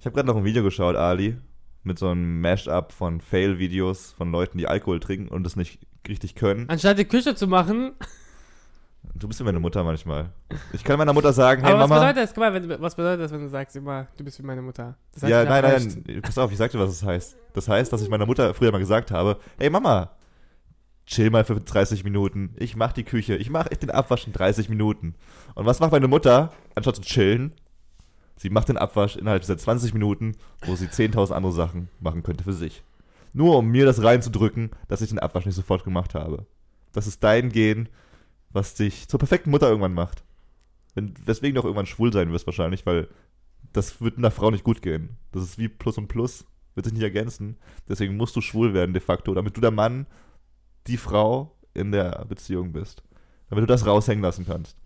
Ich habe gerade noch ein Video geschaut, Ali, mit so einem Mash-up von Fail-Videos von Leuten, die Alkohol trinken und es nicht richtig können. Anstatt die Küche zu machen. Du bist wie meine Mutter manchmal. Ich kann meiner Mutter sagen, hey Aber was Mama. bedeutet das? Guck mal, wenn, was bedeutet das, wenn du sagst immer, du bist wie meine Mutter? Das heißt, ja, nein, nein, nein, pass auf, ich sag dir, was das heißt. Das heißt, dass ich meiner Mutter früher mal gesagt habe, hey Mama, chill mal für 30 Minuten. Ich mach die Küche, ich mach den Abwasch in 30 Minuten. Und was macht meine Mutter, anstatt zu chillen? Sie macht den Abwasch innerhalb dieser 20 Minuten, wo sie 10.000 andere Sachen machen könnte für sich. Nur um mir das reinzudrücken, dass ich den Abwasch nicht sofort gemacht habe. Das ist dein Gehen, was dich zur perfekten Mutter irgendwann macht. Wenn, weswegen du auch irgendwann schwul sein wirst wahrscheinlich, weil das wird einer Frau nicht gut gehen. Das ist wie Plus und Plus, wird sich nicht ergänzen. Deswegen musst du schwul werden de facto, damit du der Mann, die Frau in der Beziehung bist. Damit du das raushängen lassen kannst.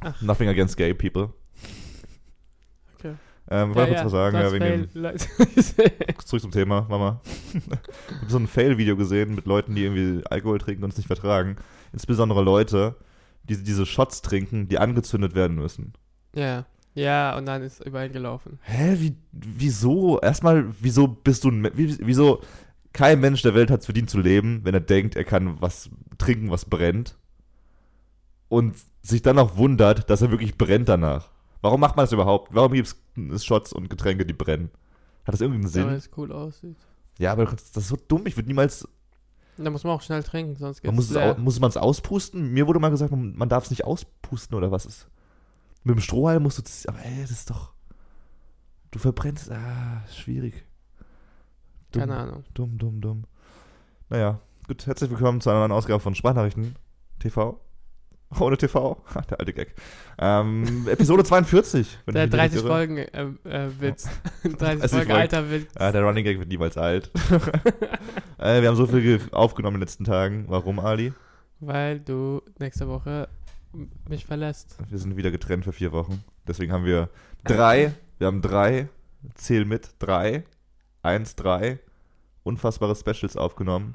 Ach. Nothing against gay people. Ähm, ja, kurz was sagen, ja, wegen dem, zurück zum Thema, Mama. ich habe so ein Fail-Video gesehen mit Leuten, die irgendwie Alkohol trinken und es nicht vertragen. Insbesondere Leute, die diese Shots trinken, die angezündet werden müssen. ja. Ja, und dann ist überall gelaufen. Hä, wie, wieso? Erstmal, wieso bist du ein, wieso, kein Mensch der Welt hat es verdient zu leben, wenn er denkt, er kann was trinken, was brennt. Und sich dann auch wundert, dass er wirklich brennt danach. Warum macht man das überhaupt? Warum gibt es Shots und Getränke, die brennen? Hat das irgendeinen Weil Sinn? es cool aussieht. Ja, aber das ist so dumm. Ich würde niemals. Da muss man auch schnell trinken, sonst Man geht's muss, es leer. au, muss man es auspusten? Mir wurde mal gesagt, man, man darf es nicht auspusten oder was ist. Mit dem Strohhalm musst du. Aber ey, das ist doch. Du verbrennst. Ah, schwierig. Dumm. Keine Ahnung. Dumm, dumm, dumm. Naja, gut, herzlich willkommen zu einer neuen Ausgabe von Sprachnachrichten TV. Ohne TV. Der alte Gag. Ähm, Episode 42. wenn Der ich mich nicht 30 irre. Folgen äh, äh, Witz. 30 30 Folgen alter Witz. Ah, der Running Gag wird niemals alt. äh, wir haben so viel ge- aufgenommen in den letzten Tagen. Warum, Ali? Weil du nächste Woche mich verlässt. Wir sind wieder getrennt für vier Wochen. Deswegen haben wir drei, wir haben drei, zähl mit, drei, eins, drei, unfassbare Specials aufgenommen.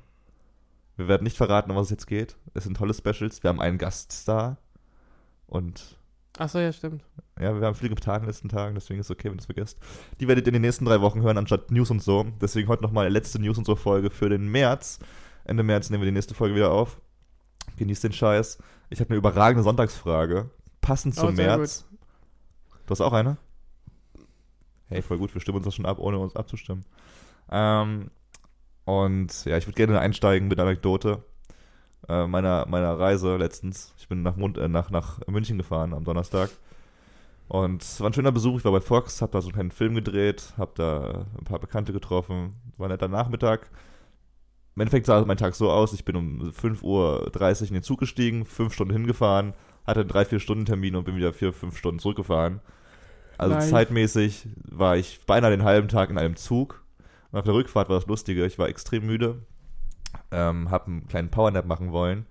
Wir werden nicht verraten, um was es jetzt geht. Es sind tolle Specials. Wir haben einen Gaststar. Und Achso, ja, stimmt. ja, wir haben viel getan in den letzten Tagen, deswegen ist es okay, wenn ihr es vergesst. Die werdet ihr in den nächsten drei Wochen hören, anstatt News und so. Deswegen heute nochmal letzte News und so Folge für den März. Ende März nehmen wir die nächste Folge wieder auf. Genießt den Scheiß. Ich habe eine überragende Sonntagsfrage. Passend zum Oh, März. Du hast auch eine? Hey, voll gut, wir stimmen uns das schon ab, ohne uns abzustimmen. Ähm, und ja, ich würde gerne einsteigen mit einer Anekdote äh, meiner, meiner Reise letztens. Ich bin nach, Mund, äh, nach, nach München gefahren am Donnerstag. Und es war ein schöner Besuch. Ich war bei Fox, habe da so einen kleinen Film gedreht, habe da ein paar Bekannte getroffen. War ein netter Nachmittag. Im Endeffekt sah mein Tag so aus, ich bin um 5.30 Uhr in den Zug gestiegen, fünf Stunden hingefahren, hatte einen 3-4-Stunden-Termin und bin wieder 4-5 Stunden zurückgefahren. Also Nice. zeitmäßig war ich beinahe den halben Tag in einem Zug. Und auf der Rückfahrt war das Lustige, ich war extrem müde, ähm, habe einen kleinen Powernap machen wollen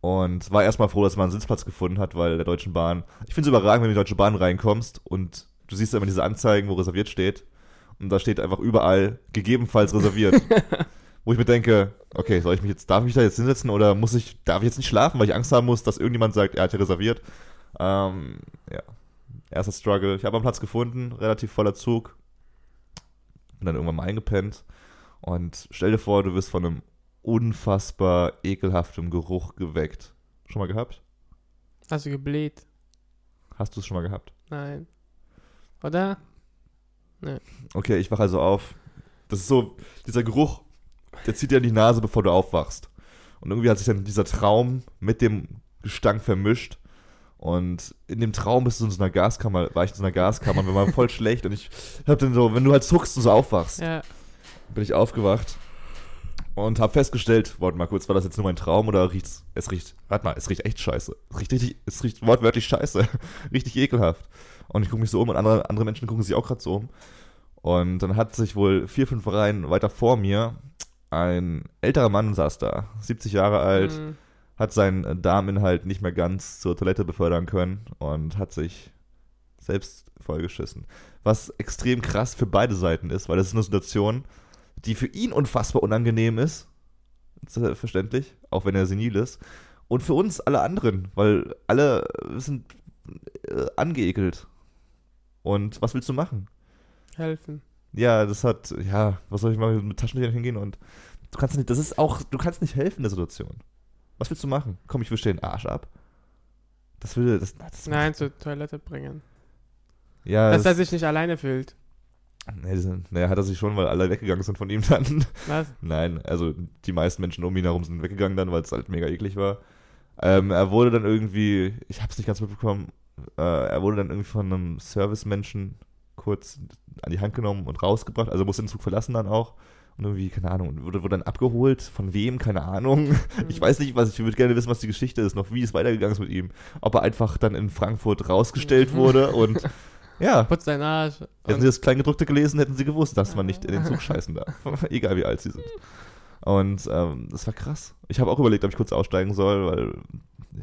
und war erstmal froh, dass man einen Sitzplatz gefunden hat, weil der Deutschen Bahn, ich finde es überragend, wenn du in die Deutsche Bahn reinkommst und du siehst immer diese Anzeigen, wo reserviert steht und da steht einfach überall gegebenenfalls reserviert. wo ich mir denke, okay, soll ich mich jetzt, darf ich mich da jetzt hinsetzen oder muss ich, darf ich jetzt nicht schlafen, weil ich Angst haben muss, dass irgendjemand sagt, er hat ja reserviert. Ähm, ja, erster Struggle. Ich habe einen Platz gefunden, relativ voller Zug. Bin dann irgendwann mal eingepennt. Und stell dir vor, du wirst von einem unfassbar ekelhaftem Geruch geweckt. Schon mal gehabt? Hast du gebläht? Hast du es schon mal gehabt? Nein. Oder? Okay, ich wache also auf. Das ist so, dieser Geruch, der zieht dir in die Nase, bevor du aufwachst. Und irgendwie hat sich dann dieser Traum mit dem Gestank vermischt. Und in dem Traum bist du in so einer Gaskammer, war ich in so einer Gaskammer und mir war voll schlecht. Und ich hab dann so, wenn du halt zuckst und so aufwachst, Ja. bin ich aufgewacht und habe festgestellt, warte mal kurz, war das jetzt nur mein Traum oder riecht's, es riecht, warte mal, es riecht echt scheiße. Es riecht richtig, es riecht wortwörtlich scheiße. richtig ekelhaft. Und ich gucke mich so um und andere, andere Menschen gucken sich auch gerade so um. Und dann hat sich wohl vier, fünf Reihen weiter vor mir ein älterer Mann saß da, 70 Jahre alt, Mhm. Hat seinen Darminhalt nicht mehr ganz zur Toilette befördern können und hat sich selbst vollgeschissen. Was extrem krass für beide Seiten ist, weil das ist eine Situation, die für ihn unfassbar unangenehm ist. Verständlich, auch wenn er senil ist. Und für uns alle anderen, weil alle sind äh, angeekelt. Und was willst du machen? Helfen. Ja, das hat, ja, was soll ich mal mit Taschentüchern hingehen und du kannst nicht, das ist auch, du kannst nicht helfen in der Situation. Was willst du machen? Komm, ich wische den Arsch ab. Das will, das, das Nein, zur Toilette bringen. ja, Dass er sich nicht alleine fühlt. nee, hat er sich schon, weil alle weggegangen sind von ihm dann. Was? Nein, also die meisten Menschen um ihn herum sind weggegangen dann, weil es halt mega eklig war. Ähm, er wurde dann irgendwie, ich hab's nicht ganz mitbekommen, äh, er wurde dann irgendwie von einem Servicemenschen kurz an die Hand genommen und rausgebracht, also musste den Zug verlassen dann auch. Und irgendwie, keine Ahnung, wurde, wurde dann abgeholt, von wem, keine Ahnung. Ich weiß nicht, was, ich würde gerne wissen, was die Geschichte ist, noch wie es weitergegangen ist mit ihm. Ob er einfach dann in Frankfurt rausgestellt wurde und ja, Putz deinen Arsch. Hätten sie das Kleingedruckte gelesen, hätten sie gewusst, dass man nicht in den Zug scheißen darf. Egal wie alt sie sind. Und ähm, das war krass. Ich habe auch überlegt, ob ich kurz aussteigen soll, weil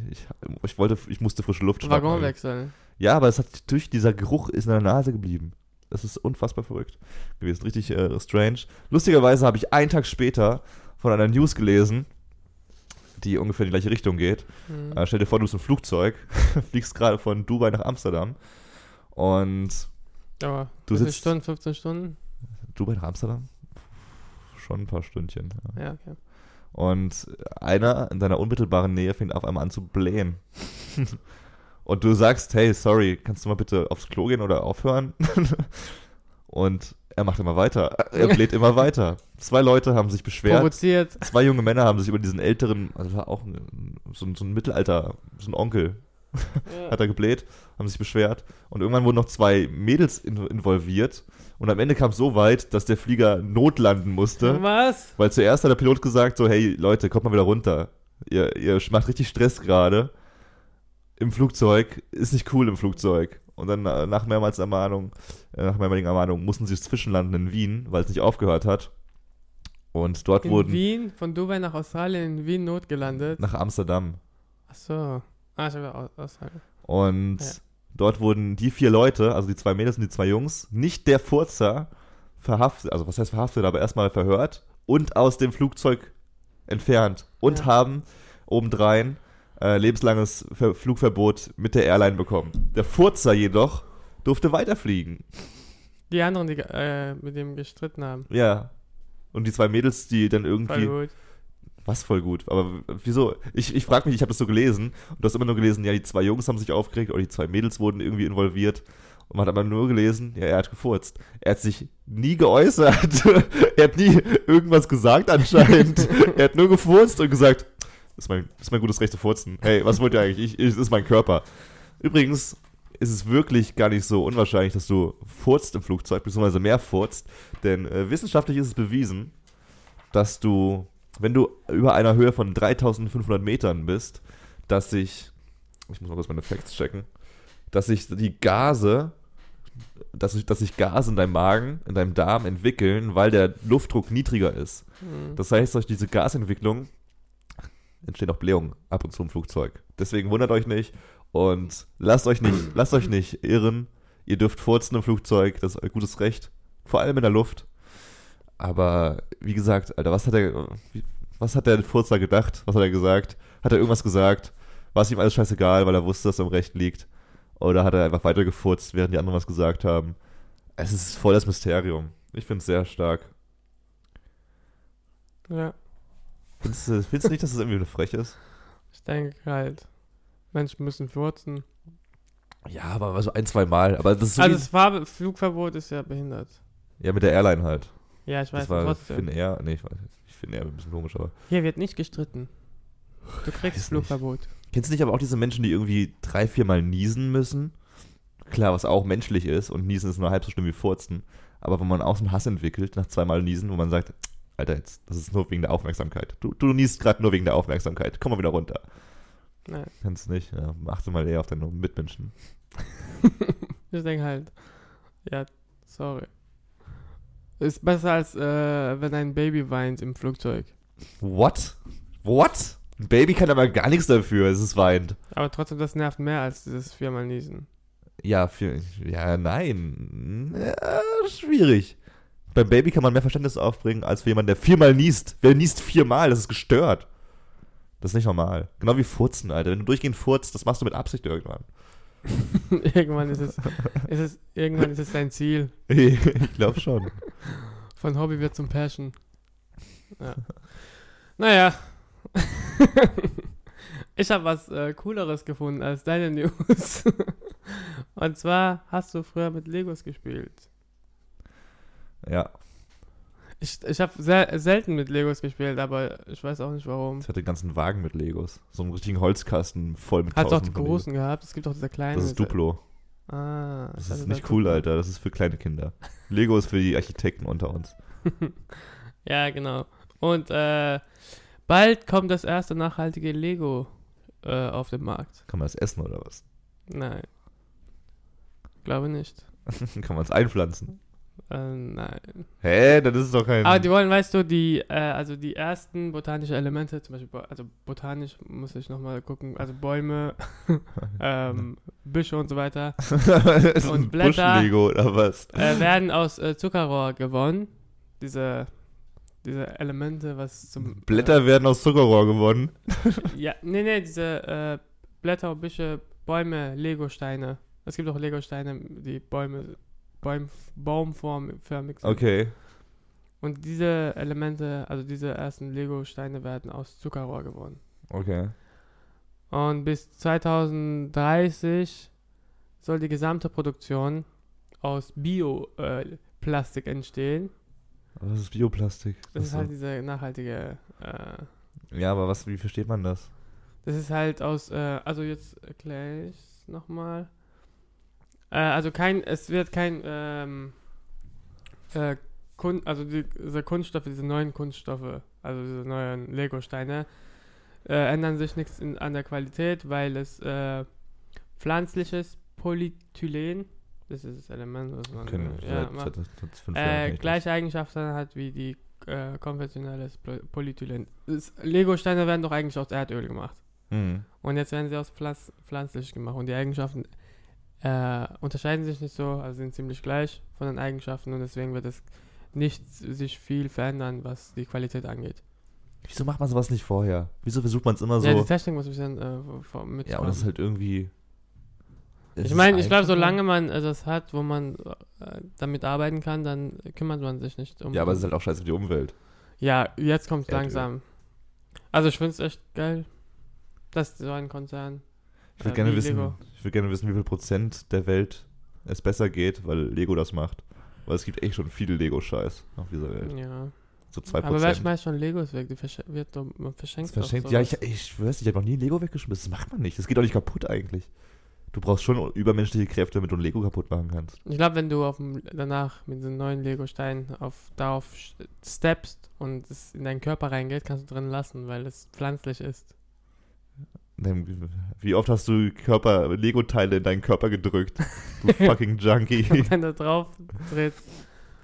ich, ich wollte, ich musste frische Luft schnappen. Waggon wechseln. Ja, aber es hat durch dieser Geruch ist in der Nase geblieben. Das ist unfassbar verrückt gewesen. Richtig äh, strange. Lustigerweise habe ich einen Tag später von einer News gelesen, die ungefähr in die gleiche Richtung geht. Hm. Äh, stell dir vor, du bist im Flugzeug, fliegst gerade von Dubai nach Amsterdam und Aber Du sitzt- Stunden, 15 Stunden? Dubai nach Amsterdam? Schon ein paar Stündchen. Ja. Ja, okay. Und einer in deiner unmittelbaren Nähe fängt auf einmal an zu blähen. Und du sagst, hey, sorry, kannst du mal bitte aufs Klo gehen oder aufhören? Und er macht immer weiter. Er bläht immer weiter. Zwei Leute haben sich beschwert. Provoziert. Zwei junge Männer haben sich über diesen älteren, also war auch so, ein, so ein Mittelalter, so ein Onkel, Ja. hat er gebläht, haben sich beschwert. Und irgendwann wurden noch zwei Mädels in, involviert. Und am Ende kam es so weit, dass der Flieger notlanden musste. Was? Weil zuerst hat der Pilot gesagt, so, hey Leute, kommt mal wieder runter. Ihr, ihr macht richtig Stress gerade im Flugzeug. Ist nicht cool im Flugzeug. Und dann äh, nach mehrmals Ermahnung, äh, nach mehrmaligen Ermahnung mussten sie zwischenlanden in Wien, weil es nicht aufgehört hat. Und dort In wurden Wien, von Dubai nach Australien, in Wien notgelandet. nach Amsterdam. Achso. Ah, ich habe Aus- Australien. Und Ja. dort wurden die vier Leute, also die zwei Mädels und die zwei Jungs, nicht der Furzer verhaftet, also was heißt verhaftet, aber erstmal verhört und aus dem Flugzeug entfernt und Ja. haben obendrein äh, lebenslanges Ver Flugverbot mit der Airline bekommen. Der Furzer jedoch durfte weiterfliegen. Die anderen, die äh, mit dem gestritten haben. Ja. Und die zwei Mädels, die dann irgendwie. Voll gut. Was voll gut. Aber wieso? Ich, ich frage mich, ich habe das so gelesen und du hast immer nur gelesen, ja, die zwei Jungs haben sich aufgeregt oder die zwei Mädels wurden irgendwie involviert. Und man hat aber nur gelesen, ja, er hat gefurzt. Er hat sich nie geäußert. er hat nie irgendwas gesagt anscheinend. er hat nur gefurzt und gesagt, das ist mein, das ist mein gutes Recht zu furzen. Hey, was wollt ihr eigentlich? Ich, ich, das ist mein Körper. Übrigens ist es wirklich gar nicht so unwahrscheinlich, dass du furzt im Flugzeug, beziehungsweise mehr furzt. Denn äh, wissenschaftlich ist es bewiesen, dass du, wenn du über einer Höhe von 3500 Metern bist, dass sich, ich muss mal kurz meine Facts checken, dass sich die Gase, dass sich, dass sich Gase in deinem Magen, in deinem Darm entwickeln, weil der Luftdruck niedriger ist. Hm. Das heißt, durch diese Gasentwicklung entstehen auch Blähungen ab und zu im Flugzeug. Deswegen wundert euch nicht und lasst euch nicht, lasst euch nicht irren. Ihr dürft furzen im Flugzeug, das ist euer gutes Recht. Vor allem in der Luft. Aber wie gesagt, Alter, was hat der, was hat der Furzer gedacht? Was hat er gesagt? Hat er irgendwas gesagt? War es ihm alles scheißegal, weil er wusste, dass er im Recht liegt? Oder hat er einfach weiter gefurzt, während die anderen was gesagt haben? Es ist voll das Mysterium. Ich finde es sehr stark. Ja, Findest du, findest du nicht, dass es irgendwie frech ist? ich denke halt. Menschen müssen furzen. Ja, aber so ein, zwei Mal. Aber das ist so Also das Fahr Flugverbot ist ja behindert. ja mit der Airline halt. Ja, ich weiß Das war trotzdem. Finnair. Nee, ich weiß nicht. Ich finde eher ein bisschen komisch, aber. Hier wird nicht gestritten. Du Weiß kriegst nicht. Flugverbot. Kennst du nicht aber auch diese Menschen, die irgendwie drei, vier Mal niesen müssen? Klar, was auch menschlich ist und niesen ist nur halb so schlimm wie furzen. Aber wenn man auch so einen Hass entwickelt nach zweimal niesen, wo man sagt, Alter, jetzt, das ist nur wegen der Aufmerksamkeit. Du, du niest gerade nur wegen der Aufmerksamkeit. Komm mal wieder runter. Nein. Kannst nicht. Ja, achte mal eher auf deine Mitmenschen. Ich denke halt, ja, sorry. Ist besser als äh, wenn ein Baby weint im Flugzeug. What? What? Ein Baby kann aber gar nichts dafür, es ist weint. Aber trotzdem, das nervt mehr als dieses viermal Niesen. Ja, für, ja, nein. Ja, schwierig. Beim Baby kann man mehr Verständnis aufbringen, als für jemanden, der viermal niest. Wer niest viermal? Das ist gestört. Das ist nicht normal. Genau wie Furzen, Alter. Wenn du durchgehend furzt, das machst du mit Absicht irgendwann. irgendwann ist es, ist es, irgendwann ist es dein Ziel. ich glaube schon. Von Hobby wird zum Passion. Ja. Naja. ich habe was äh, Cooleres gefunden als deine News. Und zwar hast du früher mit Legos gespielt. Ja, Ich, ich habe sehr selten mit Legos gespielt, aber ich weiß auch nicht warum. ich hatte einen ganzen Wagen mit Legos. So einen richtigen Holzkasten voll mit Hat es auch die großen gehabt? Es gibt auch diese kleinen. Das ist Duplo. Ah, Das ist nicht cool, Duplo. Alter. Das ist für kleine Kinder. Lego ist für die Architekten unter uns. Ja, genau. Und äh, bald kommt das erste nachhaltige Lego äh, auf den Markt. Kann man das essen oder was? Nein. Glaube nicht. Kann man es einpflanzen? Äh, nein. Hä? Das ist doch kein. Aber die wollen, weißt du, die, äh, also die ersten botanischen Elemente, zum Beispiel, also botanisch muss ich nochmal gucken, also Bäume, ähm, Büsche und so weiter, ist und ein Blätter. Oder was? äh, werden aus äh, Zuckerrohr gewonnen. Diese, diese Elemente, was zum... Blätter werden aus Zuckerrohr gewonnen. Äh, ja, nee, nee, diese äh, Blätter, Büsche, Bäume, Legosteine. Es gibt auch Legosteine, die Bäume, Bäum, baumformförmig sind. Okay. Und diese Elemente, also diese ersten Lego-Steine werden aus Zuckerrohr gewonnen. Okay. Und bis 2030 soll die gesamte Produktion aus Bioplastik entstehen. Was ist Bioplastik? Das ist halt diese nachhaltige. Äh, Ja, aber was, wie versteht man das? das ist halt aus. Äh, also jetzt erkläre ich es nochmal. Äh, also kein. Es wird kein. Ähm, äh, Kun also die, diese Kunststoffe, diese neuen Kunststoffe, also diese neuen Lego-Steine, äh, ändern sich nichts in, an der Qualität, weil es äh, pflanzliches Polyethylen, das ist das Element, was man äh, ja, seit, macht, seit, äh, gleiche Eigenschaften hat wie die äh, konventionelles Pol- Polyethylen. Lego-Steine werden doch eigentlich aus Erdöl gemacht. Mhm. Und jetzt werden sie aus Pflanz pflanzlich gemacht. Und die Eigenschaften äh, unterscheiden sich nicht so, also sind ziemlich gleich von den Eigenschaften und deswegen wird es nicht sich viel verändern, was die Qualität angeht. Wieso macht man sowas nicht vorher? Wieso versucht man es immer Ja, die so? Technik muss ein bisschen äh, mit. Ja, und das ist halt irgendwie. Ich meine, ich glaube, solange man äh, das hat, wo man äh, damit arbeiten kann, dann kümmert man sich nicht um. Ja, aber es ist halt auch scheiße für die Umwelt. Ja, jetzt kommt es langsam. Also ich finde es echt geil, dass so ein Konzern. Ich würde gerne wissen, ich würde gerne wissen, wie viel Prozent der Welt es besser geht, weil Lego das macht. Weil es gibt echt schon viel Lego-Scheiß auf dieser Welt. Ja. So 2%. Aber wer schmeißt schon Legos weg? Die wird doch, man das verschenkt verschenkt, doch ja, ich, ich schwör's, ich habe noch nie Lego weggeschmissen. Das macht man nicht. Das geht auch nicht kaputt eigentlich. Du brauchst schon übermenschliche Kräfte, damit du ein Lego kaputt machen kannst. Ich glaube, wenn du dem, danach mit diesen neuen Lego-Steinen auf, darauf steppst und es in deinen Körper reingeht, kannst du drin lassen, weil es pflanzlich ist. Wie oft hast du Körper, Lego-Teile in deinen Körper gedrückt? Du fucking Junkie. Wenn du drauf trittst,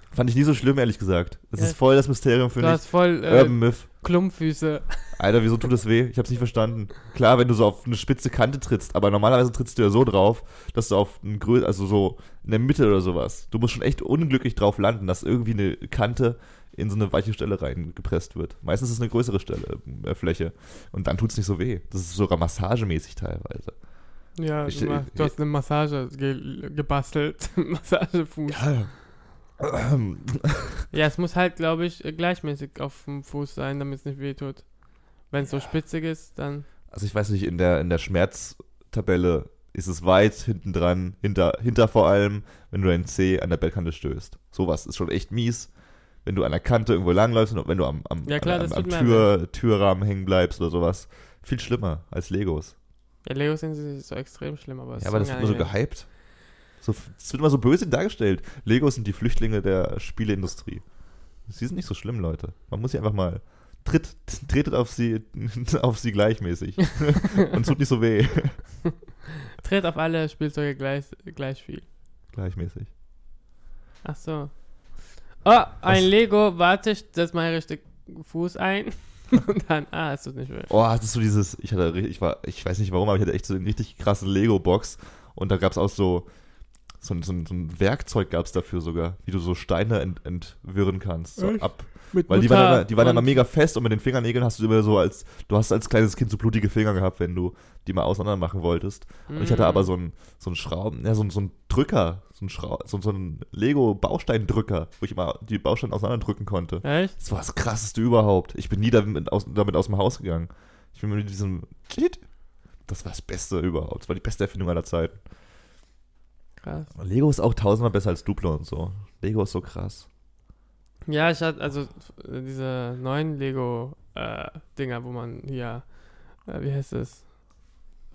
Fand ich nie so schlimm, ehrlich gesagt. Das Ja. ist voll das Mysterium für du mich. hast voll äh, Urban Myth. Klumpfüße. Alter, wieso tut das weh? Ich hab's nicht verstanden. Klar, wenn du so auf eine spitze Kante trittst, aber normalerweise trittst du ja so drauf, dass du auf ein Grö also so in der Mitte oder sowas. Du musst schon echt unglücklich drauf landen, dass irgendwie eine Kante in so eine weiche Stelle reingepresst wird. Meistens ist es eine größere Stelle, äh, Fläche. Und dann tut's nicht so weh. Das ist sogar massagemäßig teilweise. Ja, Ich- du, du hast eine Massage ge gebastelt. Massagefuß. Ja. Ja, es muss halt, glaube ich, äh, gleichmäßig auf dem Fuß sein, damit es nicht wehtut. Wenn es so spitzig ist, dann. Also ich weiß nicht, in der, in der Schmerztabelle ist es weit hinten dran, hinter, hinter vor allem, wenn du deinen Zeh an der Bettkante stößt. Sowas ist schon echt mies. Wenn du an der Kante irgendwo langläufst und wenn du am, am, Ja, klar, am, das am Tür, Türrahmen hängen bleibst oder sowas. Viel schlimmer als Legos. Ja, Legos sind so extrem schlimm, aber es Ja, aber das wird immer so gehypt. So, es wird immer so böse dargestellt. Legos sind die Flüchtlinge der Spieleindustrie. Sie sind nicht so schlimm, Leute. Man muss sie einfach mal tritt, tretet auf sie, auf sie gleichmäßig. und tut nicht so weh. Tritt auf alle Spielzeuge gleich, gleich viel. Gleichmäßig. Ach so. Oh, ein? Lego, warte, ich setz mal richtig Fuß ein. Und dann, ah, es tut nicht weh. Oh, hattest du dieses, ich hatte, ich war, ich weiß nicht warum, aber ich hatte echt so eine richtig krasse Lego-Box und da gab es auch so, so ein, so ein, Werkzeug gab es dafür sogar, wie du so Steine ent, entwirren kannst. So Echt? ab, Mit weil die waren, Mutter immer, die waren immer und- mega fest und mit den Fingernägeln hast du immer so als, du hast als kleines Kind so blutige Finger gehabt, wenn du die mal auseinander machen wolltest. Und ich hatte Mm. aber so einen so einen Schrauben, ja, so, einen- so einen Drücker, so einen, Schrau so, so einen Lego-Bausteindrücker, wo ich immer die Bausteine auseinanderdrücken konnte. Echt? Das war das krasseste überhaupt. Ich bin nie damit aus, damit aus dem Haus gegangen. Ich bin mit diesem. Das war das Beste überhaupt. Das war die beste Erfindung aller Zeiten. Krass. Lego ist auch tausendmal besser als Duplo und so. Lego ist so krass. Ja, ich hatte also äh, diese neuen Lego-Dinger, wo man hier, äh, wie heißt es?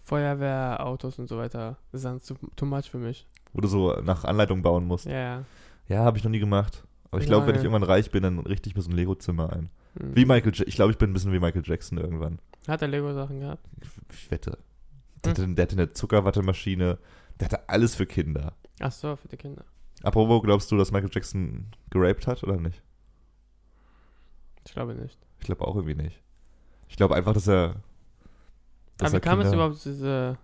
Feuerwehrautos und so weiter. Das ist dann too, too much für mich. Wo du so nach Anleitung bauen musst. Ja, ja. Ja, habe ich noch nie gemacht. Aber ich glaube, wenn ich irgendwann reich bin, dann richte ich mir so ein Lego-Zimmer ein. Hm. Wie Michael Jackson. Ich glaube, ich bin ein bisschen wie Michael Jackson irgendwann. Hat er Lego-Sachen gehabt? Ich wette. Der, hatte, der hatte eine Zuckerwattemaschine. Der hatte alles für Kinder. Ach so, für die Kinder. Apropos, glaubst du, dass Michael Jackson geraped hat oder nicht? Ich glaube nicht. Ich glaube auch irgendwie nicht. Ich glaube einfach, dass er. Aber wie er kam es Kinder- überhaupt zu diese.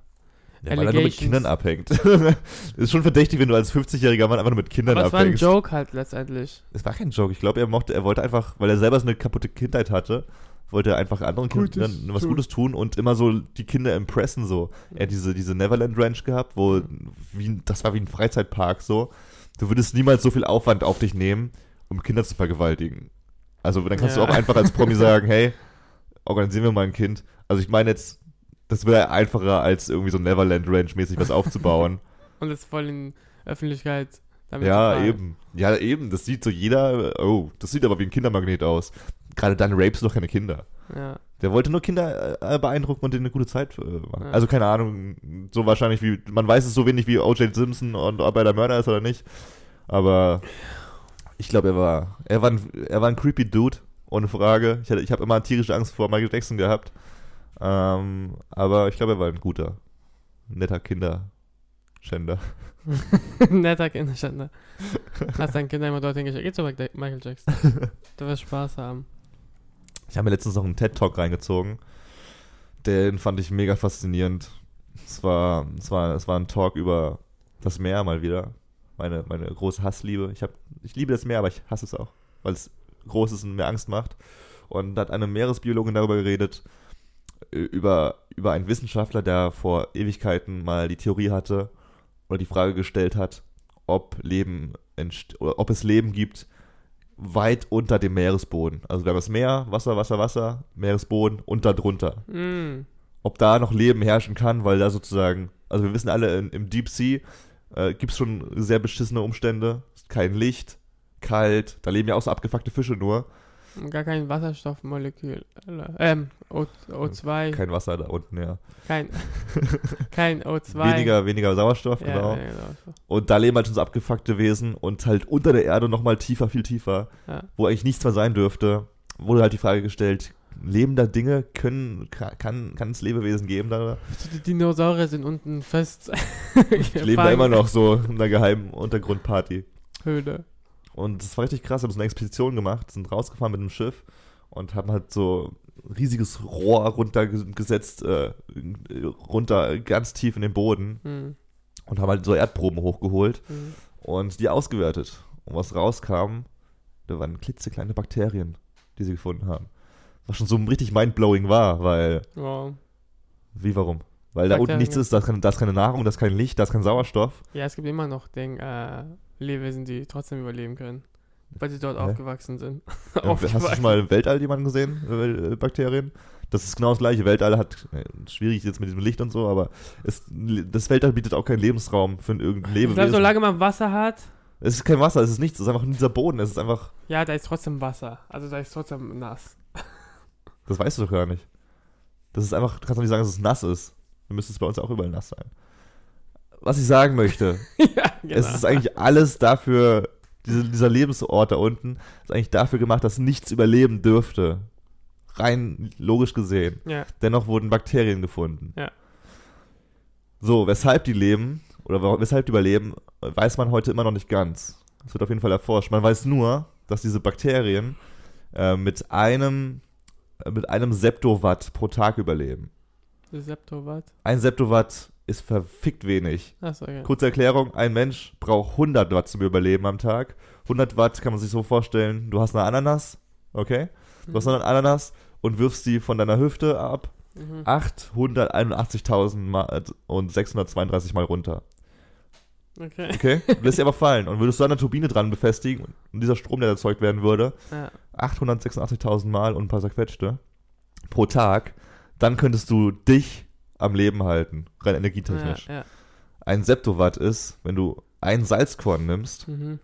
Ja, weil er nur mit? Kindern abhängt. ist schon verdächtig, wenn du als 50-jähriger Mann einfach nur mit Kindern Aber es war ein abhängst. Joke halt letztendlich. Es war kein Joke. Ich glaube, er mochte, er wollte einfach, weil er selber so eine kaputte Kindheit hatte, wollte er einfach anderen Kindern Gutes was tun. Gutes tun und immer so die Kinder impressen so. Er hat diese, diese Neverland Ranch gehabt, wo wie, das war wie ein Freizeitpark so. Du würdest niemals so viel Aufwand auf dich nehmen, um Kinder zu vergewaltigen. Also dann kannst Ja. du auch einfach als Promi sagen, hey, organisieren wir mal ein Kind. Also ich meine jetzt, das wäre einfacher als irgendwie so Neverland Ranch mäßig was aufzubauen. Und es voll in Öffentlichkeit Ja, eben. Ja, eben. Das sieht so jeder, oh, das sieht aber wie ein Kindermagnet aus. Gerade dann rapest du doch keine Kinder. Ja. Der wollte nur Kinder äh, beeindrucken und denen eine gute Zeit äh, machen. Ja. Also keine Ahnung, so wahrscheinlich wie, man weiß es so wenig wie O.J. Simpson und ob er der Mörder ist oder nicht. Aber ich glaube, er war, er war, ein, er war ein creepy Dude, ohne Frage. Ich, hatte- ich habe immer tierische Angst vor Michael Jackson gehabt. Ähm, aber ich glaube, er war ein guter, netter Kinderschänder. Netter Kinderschänder. Hast dein Kinder immer dorthin geschickt. Geh zu Michael Jackson. Du wirst Spaß haben. Ich habe mir letztens noch einen TED-Talk reingezogen. Den fand ich mega faszinierend. Es war, es war, es war ein Talk über das Meer mal wieder. Meine, meine große Hassliebe. Ich, hab, ich liebe das Meer, aber ich hasse es auch, weil es groß ist und mir Angst macht. Und da hat eine Meeresbiologin darüber geredet, über, über einen Wissenschaftler, der vor Ewigkeiten mal die Theorie hatte oder die Frage gestellt hat, ob Leben ob es Leben gibt weit unter dem Meeresboden. Also wir haben das Meer, Wasser, Wasser, Wasser, Meeresboden und da drunter. Mm. Ob da noch Leben herrschen kann, weil da sozusagen, also wir wissen alle, in, im Deep Sea äh, gibt es schon sehr beschissene Umstände. Kein Licht, kalt, da leben ja auch so abgefuckte Fische nur. Gar kein Wasserstoffmolekül. Ähm, o, O2. Kein Wasser da unten, ja. Kein, kein O2. Weniger, weniger Sauerstoff, ja, genau. weniger Sauerstoff. Und da leben halt schon so abgefuckte Wesen und halt unter der Erde nochmal tiefer, viel tiefer, Ja. wo eigentlich nichts mehr sein dürfte, wurde halt die Frage gestellt, leben da Dinge, können, ka- kann, kann es Lebewesen geben da? Die Dinosaurier sind unten fest. Die leben da immer noch so in einer geheimen Untergrundparty. Höhle. Und das war richtig krass, haben so eine Expedition gemacht, sind rausgefahren mit einem Schiff und haben halt so ein riesiges Rohr runtergesetzt, äh, runter ganz tief in den Boden Hm. und haben halt so Erdproben hochgeholt Hm. und die ausgewertet. Und was rauskam, da waren klitzekleine Bakterien, die sie gefunden haben. Was schon so richtig mindblowing war, weil, Wow. wie warum? Weil da unten Bakterien, nichts ist, da ist, keine, da ist keine Nahrung, da ist kein Licht, da ist kein Sauerstoff. Ja, es gibt immer noch den, äh, Lebewesen, die trotzdem überleben können. Weil sie dort Hä? aufgewachsen sind. Äh, Hast du schon mal im Weltall jemanden gesehen, äh, Bakterien? Das ist genau das gleiche. Weltall hat, äh, schwierig jetzt mit diesem Licht und so, aber es, das Weltall bietet auch keinen Lebensraum für irgendein Ich Lebewesen. glaube, solange man Wasser hat, es ist kein Wasser, es ist nichts, es ist einfach nur dieser Boden, es ist einfach, ja, da ist trotzdem Wasser. Also da ist trotzdem nass. das weißt du doch gar nicht. Das ist einfach, du kannst doch nicht sagen, dass es nass ist. Dann müsste es bei uns auch überall nass sein. Was ich sagen möchte, ja, genau. es ist eigentlich alles dafür, diese, dieser Lebensort da unten, ist eigentlich dafür gemacht, dass nichts überleben dürfte. Rein logisch gesehen. Ja, Dennoch wurden Bakterien gefunden. Ja. So, weshalb die leben oder weshalb die überleben, weiß man heute immer noch nicht ganz. Das wird auf jeden Fall erforscht. Man weiß nur, dass diese Bakterien äh, mit einem äh, mit einem Septowatt pro Tag überleben. Septowatt. Ein Septowatt ist verfickt wenig. Achso, okay. Kurze Erklärung, ein Mensch braucht 100 Watt zum Überleben am Tag. 100 Watt kann man sich so vorstellen, du hast eine Ananas, okay? Du hast eine Ananas und wirfst sie von deiner Hüfte ab Mhm. 881.000 Mal und 632 Mal runter. Okay. Okay? Du lässt sie aber fallen. Und würdest du da eine Turbine dran befestigen und dieser Strom, der erzeugt werden würde, Ja. 886.000 Mal und ein paar zerquetschte pro Tag, dann könntest du dich am Leben halten, rein energietechnisch. Ja, ja. Ein Septowatt ist, wenn du ein Salzkorn nimmst Mhm.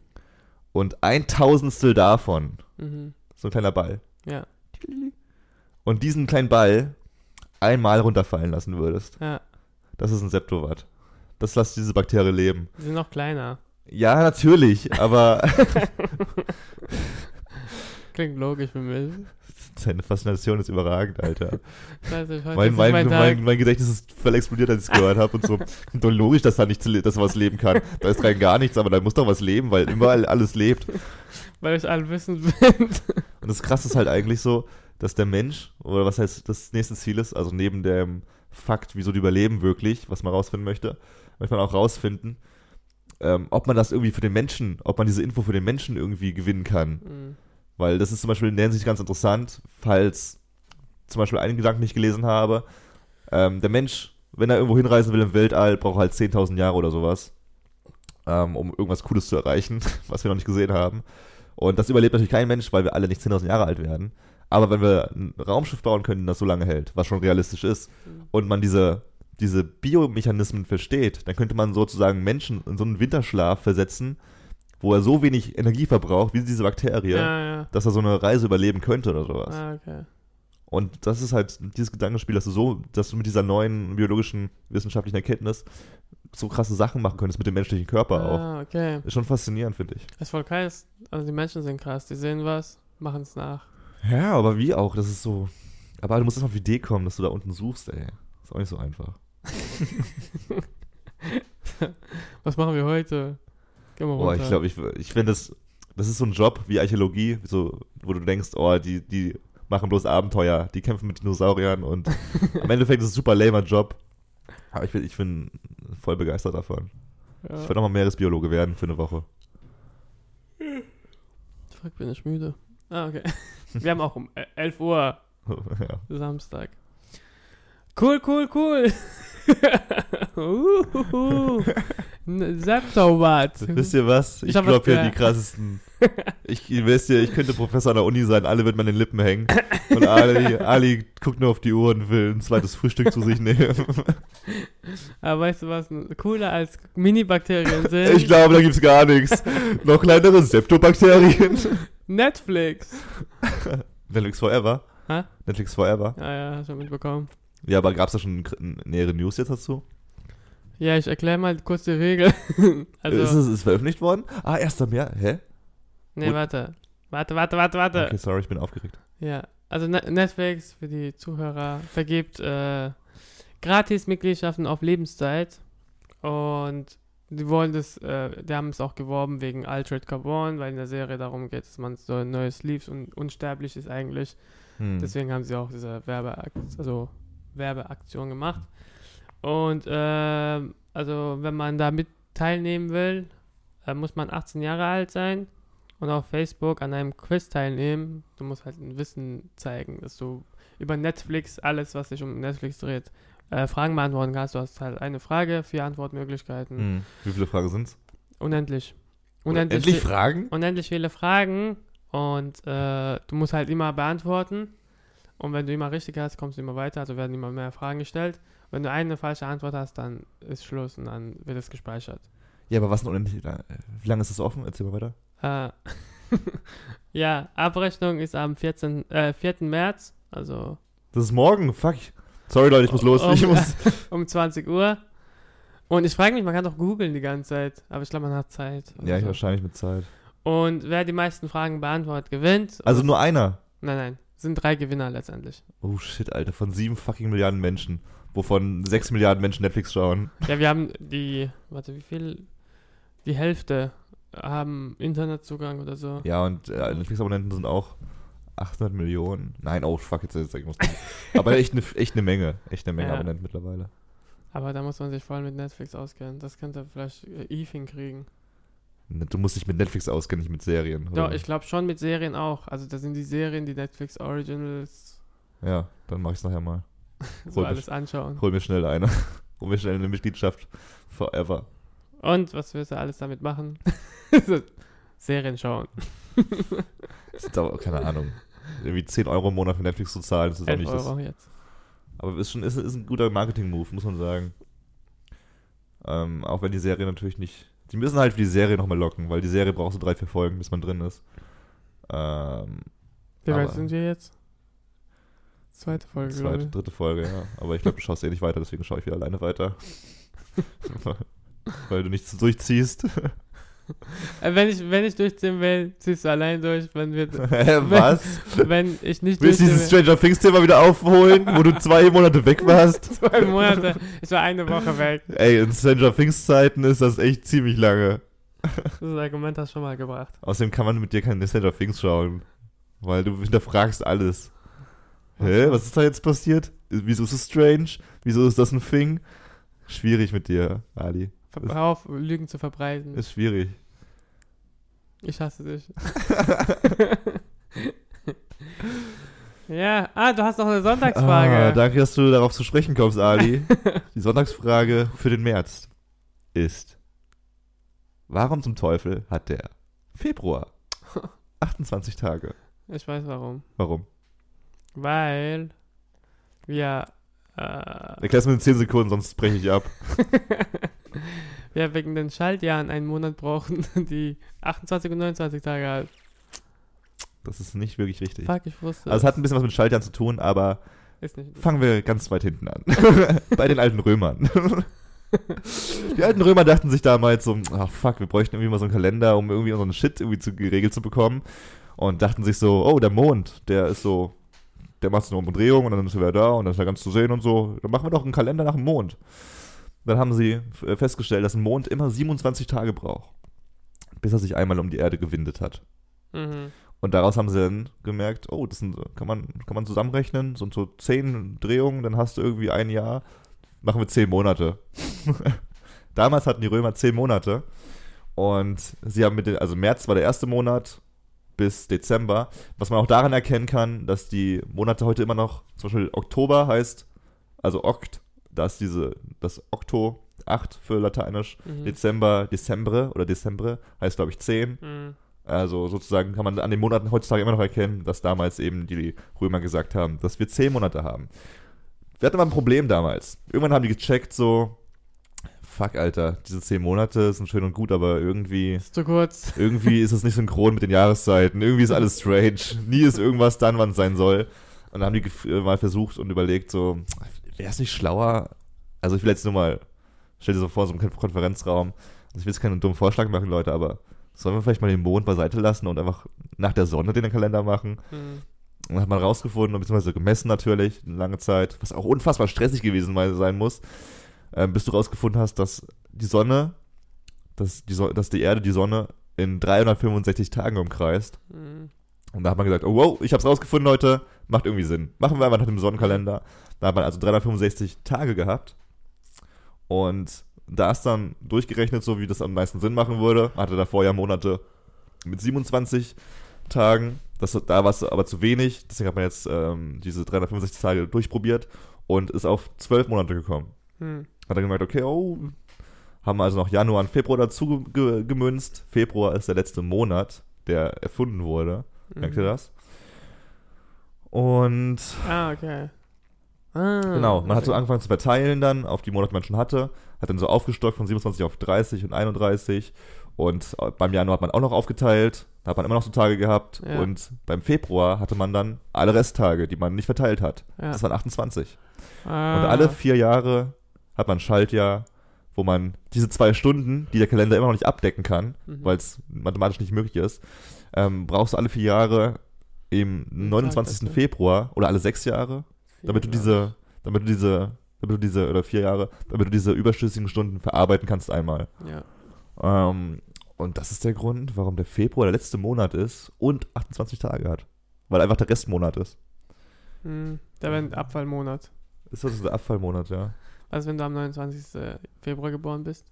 und ein Tausendstel davon, Mhm. so ein kleiner Ball, Ja. und diesen kleinen Ball einmal runterfallen lassen würdest, Ja. das ist ein Septowatt. Das lässt diese Bakterie leben. Die sind noch kleiner. Ja, natürlich, aber Klingt logisch für mich. Seine Faszination ist überragend, Alter. Scheiße, heute Mein, mein, mein, mein, mein, Gedächtnis ist voll explodiert, als ich es gehört habe und so. Doch logisch, dass da nichts, le- dass was leben kann. Da ist rein gar nichts, aber da muss doch was leben, weil überall alles lebt. Weil ich allwissend bin. Und das Krasse ist halt eigentlich so, dass der Mensch, oder was heißt das nächste Ziel ist, also neben dem Fakt, wieso die überleben wirklich, was man rausfinden möchte, möchte man auch rausfinden, ähm, ob man das irgendwie für den Menschen, ob man diese Info für den Menschen irgendwie gewinnen kann. Mhm. Weil das ist zum Beispiel in der Hinsicht ganz interessant, falls zum Beispiel einen Gedanken nicht gelesen habe. Ähm, der Mensch, wenn er irgendwo hinreisen will im Weltall, braucht halt 10.000 Jahre oder sowas, ähm, um irgendwas Cooles zu erreichen, was wir noch nicht gesehen haben. Und das überlebt natürlich kein Mensch, weil wir alle nicht 10.000 Jahre alt werden. Aber wenn wir ein Raumschiff bauen können, das so lange hält, was schon realistisch ist, Mhm. und man diese, diese Biomechanismen versteht, dann könnte man sozusagen Menschen in so einen Winterschlaf versetzen, wo er so wenig Energie verbraucht, wie diese Bakterie, Ja, ja. dass er so eine Reise überleben könnte oder sowas. Ah, okay. Und das ist halt dieses Gedankenspiel, dass du so, dass du mit dieser neuen biologischen wissenschaftlichen Erkenntnis so krasse Sachen machen könntest mit dem menschlichen Körper auch. Ah, okay. Ist schon faszinierend, finde ich. Das ist voll krass. Also die Menschen sind krass. Die sehen was, machen es nach. Ja, aber wie auch? Das ist so. Aber du musst erstmal auf die Idee kommen, dass du da unten suchst, ey. Ist auch nicht so einfach. Was machen wir heute? Runter. ich glaube, ich, ich finde das, das ist so ein Job wie Archäologie, so, wo du denkst, oh, die, die machen bloß Abenteuer, die kämpfen mit Dinosauriern und am Endeffekt ist es ein super lamer Job. Aber ich bin, ich bin voll begeistert davon. Ich ja. werde auch mal Meeresbiologe werden für eine Woche. Fuck, bin ich müde. Ah, okay. Wir haben auch um äh, 11 Uhr ja. Samstag. Cool, cool, cool. Uhuhu. N- Septowatt. Wisst ihr was? Ich, Ich glaube was- ja die krassesten. Ich, ihr wisst ja, ich könnte Professor an der Uni sein, alle würden mir an den Lippen hängen. Und Ali, Ali guckt nur auf die Uhr und will ein zweites Frühstück zu sich nehmen. Aber weißt du was cooler als Mini-Bakterien sind? Ich glaube, da gibt's gar nichts. Noch kleinere Septobakterien. Netflix. Netflix Forever. Hä? Netflix Forever. Ja, ja, hast du mitbekommen. Ja, aber gab's da schon nähere News jetzt dazu? Ja, ich erkläre mal kurz die Regel. also, ist es ist veröffentlicht worden? Ah, 1. März. Hä? nee, gut. warte. Warte, warte, warte, warte. Okay, sorry, ich bin aufgeregt. Ja, also Ne- Netflix für die Zuhörer vergibt äh, Gratis-Mitgliedschaften auf Lebenszeit und die wollen das, äh, die haben es auch geworben wegen Altered Carbon, weil in der Serie darum geht, dass man so ein neues Leaves und unsterblich ist eigentlich. Hm. Deswegen haben sie auch diese Werbeaktion, also Werbeaktion gemacht. Und ähm, also wenn man da mit teilnehmen will, äh, muss man 18 Jahre alt sein und auf Facebook an einem Quiz teilnehmen. Du musst halt ein Wissen zeigen, dass du über Netflix alles, was sich um Netflix dreht, äh, Fragen beantworten kannst. Du hast halt eine Frage, vier Antwortmöglichkeiten. Hm. Wie viele Fragen sind's? Unendlich. Endlich viel- Fragen? unendlich viele Fragen und äh, du musst halt immer beantworten. Und wenn du immer richtig hast, kommst du immer weiter, also werden immer mehr Fragen gestellt. Wenn du eine falsche Antwort hast, dann ist Schluss und dann wird es gespeichert. Ja, aber was denn unendlich? Wie lange ist das offen? Erzähl mal weiter. Äh, ja, Abrechnung ist am 14, äh, 4. März, also Das ist morgen. Fuck. Sorry, Leute, ich muss los. Um, Ich muss. um 20 Uhr. Und ich frage mich, man kann doch googeln die ganze Zeit, aber ich glaube, man hat Zeit. Ja, ich so. wahrscheinlich mit Zeit. Und wer die meisten Fragen beantwortet, gewinnt. Also nur einer. Nein, nein, sind drei Gewinner letztendlich. Oh shit, Alter. Von sieben fucking Milliarden Menschen. Wovon sechs Milliarden Menschen Netflix schauen. Ja, wir haben die, warte, wie viel? Die Hälfte haben Internetzugang oder so. Ja, und äh, Netflix-Abonnenten sind auch 800 Millionen. Nein, oh fuck, jetzt, jetzt ich muss. Aber echt eine echt ne Menge. Echt eine Menge Ja. Abonnenten mittlerweile. Aber da muss man sich vor allem mit Netflix auskennen. Das könnte vielleicht äh, Eve hinkriegen. Du musst dich mit Netflix auskennen, nicht mit Serien. Doch, oder? ich glaube schon mit Serien auch. Also das sind die Serien, die Netflix Originals Ja, dann mach ich's nachher mal. so Hol alles anschauen. Hol mir schnell eine. Hol mir schnell eine Mitgliedschaft. Forever. Und was wirst du alles damit machen? Serien schauen. Das ist aber, keine Ahnung. Irgendwie 10 Euro im Monat für Netflix zu zahlen, das ist auch 11 nicht das. Euro jetzt. Aber ist schon ist, ist ein guter Marketing-Move, muss man sagen. Ähm, auch wenn die Serie natürlich nicht. Die müssen halt für die Serie nochmal locken, weil die Serie braucht so drei, vier Folgen, bis man drin ist. Ähm, Wie weit sind wir jetzt? Zweite Folge, glaube zweite, ich. dritte Folge, ja. Aber ich glaube, du schaust eh nicht weiter, deswegen schaue ich wieder alleine weiter. weil du nichts durchziehst. Äh, wenn, ich, wenn ich durchziehen will, ziehst du allein durch. Wenn, wir, Hä, Was? wenn ich nicht Willst du dieses Stranger Things-Thema wieder aufholen, wo du zwei Monate weg warst? Zwei Monate. Ich war eine Woche weg. Ey, in Stranger Things-Zeiten ist das echt ziemlich lange. Das Argument hast du schon mal gebracht. Außerdem kann man mit dir keine Stranger Things schauen. Weil du hinterfragst alles. Hä? Was ist da jetzt passiert? Wieso ist es strange? Wieso ist das ein Thing? Schwierig mit dir, Ali. Ver- Hör auf, Lügen zu verbreiten. Ist schwierig. Ich hasse dich. ja, ah, du hast noch eine Sonntagsfrage. Ah, danke, dass du darauf zu sprechen kommst, Ali. Die Sonntagsfrage für den März ist: Warum zum Teufel hat der Februar 28 Tage? Ich weiß warum. Warum? Weil wir, äh, Erklär's mir in 10 Sekunden, sonst breche ich ab. wir wegen den Schaltjahren einen Monat brauchen, die 28 und 29 Tage hat. Das ist nicht wirklich richtig. Fuck, ich wusste. Also es hat ein bisschen was mit Schaltjahren zu tun, aber fangen wir ganz weit hinten an. Bei den alten Römern. Die alten Römer dachten sich damals so, ach fuck, wir bräuchten irgendwie mal so einen Kalender, um irgendwie unseren Shit irgendwie zu, geregelt zu bekommen. Und dachten sich so, oh, der Mond, der ist so, der macht so eine Umdrehung und dann ist er wieder da und dann ist er ganz zu sehen und so. Dann machen wir doch einen Kalender nach dem Mond. Dann haben sie äh, festgestellt, dass ein Mond immer 27 Tage braucht, bis er sich einmal um die Erde gewindet hat. Mhm. Und daraus haben sie dann gemerkt, oh, das sind, kann, man, kann man zusammenrechnen, sind so zehn Drehungen, dann hast du irgendwie ein Jahr, machen wir zehn Monate. Damals hatten die Römer zehn Monate und sie haben mit den, also März war der erste Monat bis Dezember, was man auch daran erkennen kann, dass die Monate heute immer noch, zum Beispiel Oktober heißt, also Okt, da ist diese, das Okto, 8 für Lateinisch, Mhm. Dezember, Dezembre oder Dezembre heißt, glaube ich, 10. Mhm. Also sozusagen kann man an den Monaten heutzutage immer noch erkennen, dass damals eben die Römer gesagt haben, dass wir zehn Monate haben. Wir hatten aber ein Problem damals. Irgendwann haben die gecheckt, so, fuck, Alter, diese zehn Monate sind schön und gut, aber irgendwie, Ist zu kurz. irgendwie ist es nicht synchron mit den Jahreszeiten. Irgendwie ist alles strange. Nie ist irgendwas dann, wann es sein soll. Und dann haben die äh, mal versucht und überlegt, so, wäre es nicht schlauer? Also ich will jetzt nur mal, stell dir so vor, so einen Konferenzraum. Also ich will jetzt keinen dummen Vorschlag machen, Leute, aber sollen wir vielleicht mal den Mond beiseite lassen und einfach nach der Sonne den Kalender machen? Mhm. Und hat man rausgefunden, beziehungsweise gemessen natürlich, eine lange Zeit, was auch unfassbar stressig gewesen sein muss, ähm, bis du rausgefunden hast, dass die Sonne, dass die, so dass die Erde die Sonne in 365 Tagen umkreist. Mhm. Und da hat man gesagt, oh wow, ich hab's rausgefunden, Leute, macht irgendwie Sinn. Machen wir einfach nach dem Sonnenkalender. Da hat man also 365 Tage gehabt. Und da ist dann durchgerechnet, so wie das am meisten Sinn machen würde. Man hatte davor ja Monate mit 27 Tagen. Das, da war es aber zu wenig. Deswegen hat man jetzt ähm, diese 365 Tage durchprobiert und ist auf 12 Monate gekommen. Mhm. Hat dann gemerkt, okay, oh, haben also noch Januar und Februar dazu ge gemünzt. Februar ist der letzte Monat, der erfunden wurde. Merkt ihr Mhm. das? Und Ah, okay. Ah, genau, man hat so angefangen zu verteilen dann auf die Monate, die man schon hatte. Hat dann so aufgestockt von 27 auf 30 und 31. Und beim Januar hat man auch noch aufgeteilt. Da hat man immer noch so Tage gehabt. Ja. Und beim Februar hatte man dann alle Resttage, die man nicht verteilt hat. Ja. Das waren 28. Ah. Und alle vier Jahre hat man ein Schaltjahr, wo man diese zwei Stunden, die der Kalender immer noch nicht abdecken kann, Mhm. weil es mathematisch nicht möglich ist, ähm, brauchst du alle vier Jahre im 29. dafür. Februar oder alle sechs Jahre, damit du diese, damit du diese, damit du diese, oder vier Jahre, damit du diese überschüssigen Stunden verarbeiten kannst einmal. Ja. Ähm, und das ist der Grund, warum der Februar der letzte Monat ist und 28 Tage hat. Weil einfach der Restmonat ist. Mhm. Da wäre ein Abfallmonat. Ist das der Abfallmonat, ja. Was, wenn du am 29. Februar geboren bist?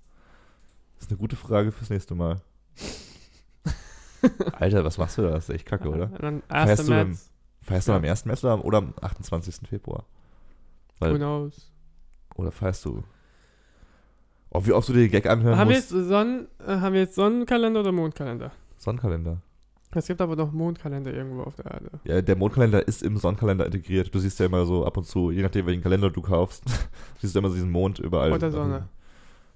Das ist eine gute Frage fürs nächste Mal. Alter, was machst du da? Das ist echt kacke, oder? Dann 1. Feierst du März. Feierst du Ja. am 1. März oder am, oder am 28. Februar? Who Weil, knows? oder feierst du? Oh, wie oft du dir den Gag anhören Haben wir, musst. jetzt Sonnen, äh, haben wir jetzt Sonnenkalender oder Mondkalender? Sonnenkalender. Es gibt aber noch Mondkalender irgendwo auf der Erde. Ja, der Mondkalender ist im Sonnenkalender integriert. Du siehst ja immer so ab und zu, je nachdem, welchen Kalender du kaufst, siehst du immer so diesen Mond überall. Oder Sonne.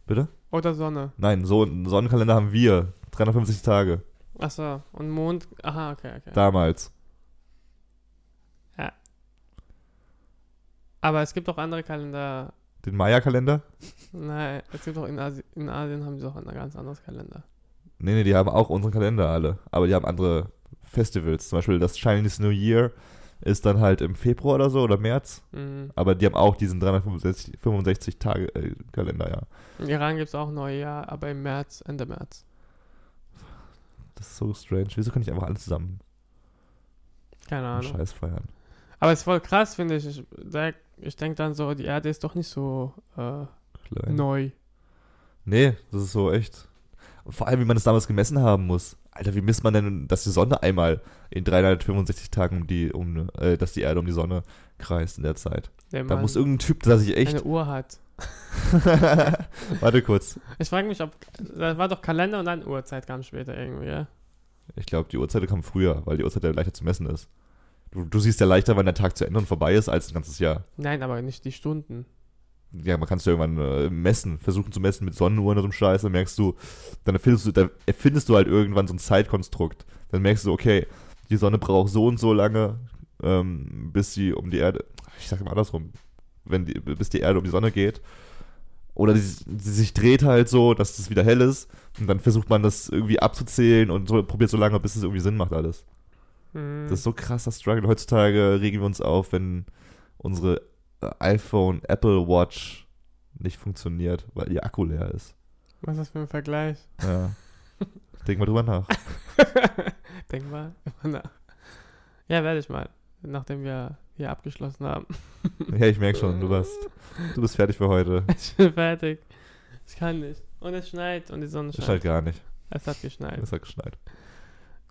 Bitte? Oder Sonne. Nein, so einen Sonnenkalender haben wir. 350 Tage. Achso, und Mond. Aha, okay, okay. Damals. Aber es gibt auch andere Kalender. Den Maya-Kalender? Nein, es gibt auch in, Asi in Asien haben sie auch ein ganz anderes Kalender. Nee, nee, die haben auch unseren Kalender alle. Aber die haben andere Festivals. Zum Beispiel das Chinese New Year ist dann halt im Februar oder so oder März. Mhm. Aber die haben auch diesen 365 65 Tage äh, Kalender, ja. In Iran gibt es auch Neujahr, aber im März, Ende März. Das ist so strange. Wieso kann ich einfach alle zusammen Keine Ahnung. Scheiß feiern? Aber es ist voll krass, finde ich. Ich, ich denke dann so, die Erde ist doch nicht so äh, neu. Nee, das ist so echt. Und vor allem, wie man das damals gemessen haben muss. Alter, wie misst man denn, dass die Sonne einmal in 365 Tagen um die, um, äh, dass die Erde um die Sonne kreist in der Zeit? Der Da muss irgendein Typ, der sich echt. eine Uhr hat. Warte kurz. Ich frage mich, ob. Da war doch Kalender und dann Uhrzeit kam später irgendwie, ja? Ich glaube, die Uhrzeit kam früher, weil die Uhrzeit ja leichter zu messen ist. Du, du siehst ja leichter, wann der Tag zu Ende und vorbei ist, als ein ganzes Jahr. Nein, aber nicht die Stunden. Ja, man kann es ja irgendwann äh, messen, versuchen zu messen mit Sonnenuhren oder so einem Scheiß, dann merkst du, dann erfindest du, dann erfindest du halt irgendwann so ein Zeitkonstrukt. Dann merkst du, okay, die Sonne braucht so und so lange, ähm, bis sie um die Erde, ich sag mal andersrum, wenn die, bis die Erde um die Sonne geht. Oder die, sie sich dreht halt so, dass es wieder hell ist. Und dann versucht man das irgendwie abzuzählen und so, probiert so lange, bis es irgendwie Sinn macht alles. Hm. Das ist so krasser Struggle. Heutzutage regen wir uns auf, wenn unsere iPhone, Apple Watch nicht funktioniert, weil ihr Akku leer ist. Was ist das für ein Vergleich? Ja. Denk mal drüber nach. Denk mal immer nach. Ja, werde ich mal. Nachdem wir hier abgeschlossen haben. Ja, ich merke schon, du warst, du bist fertig für heute. Ich bin fertig. Ich kann nicht. Und es schneit und die Sonne Das scheint. schneit gar nicht. Es hat geschneit. Es hat geschneit.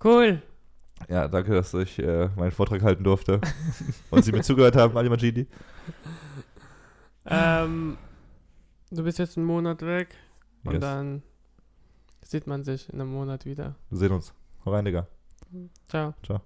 Cool. Ja, danke, dass ich äh, meinen Vortrag halten durfte. Und Sie mir zugehört haben, Ali Majidi. Ähm, du bist jetzt einen Monat weg und Yes. dann sieht man sich in einem Monat wieder. Wir sehen uns. Hau rein, Digga. Ciao. Ciao.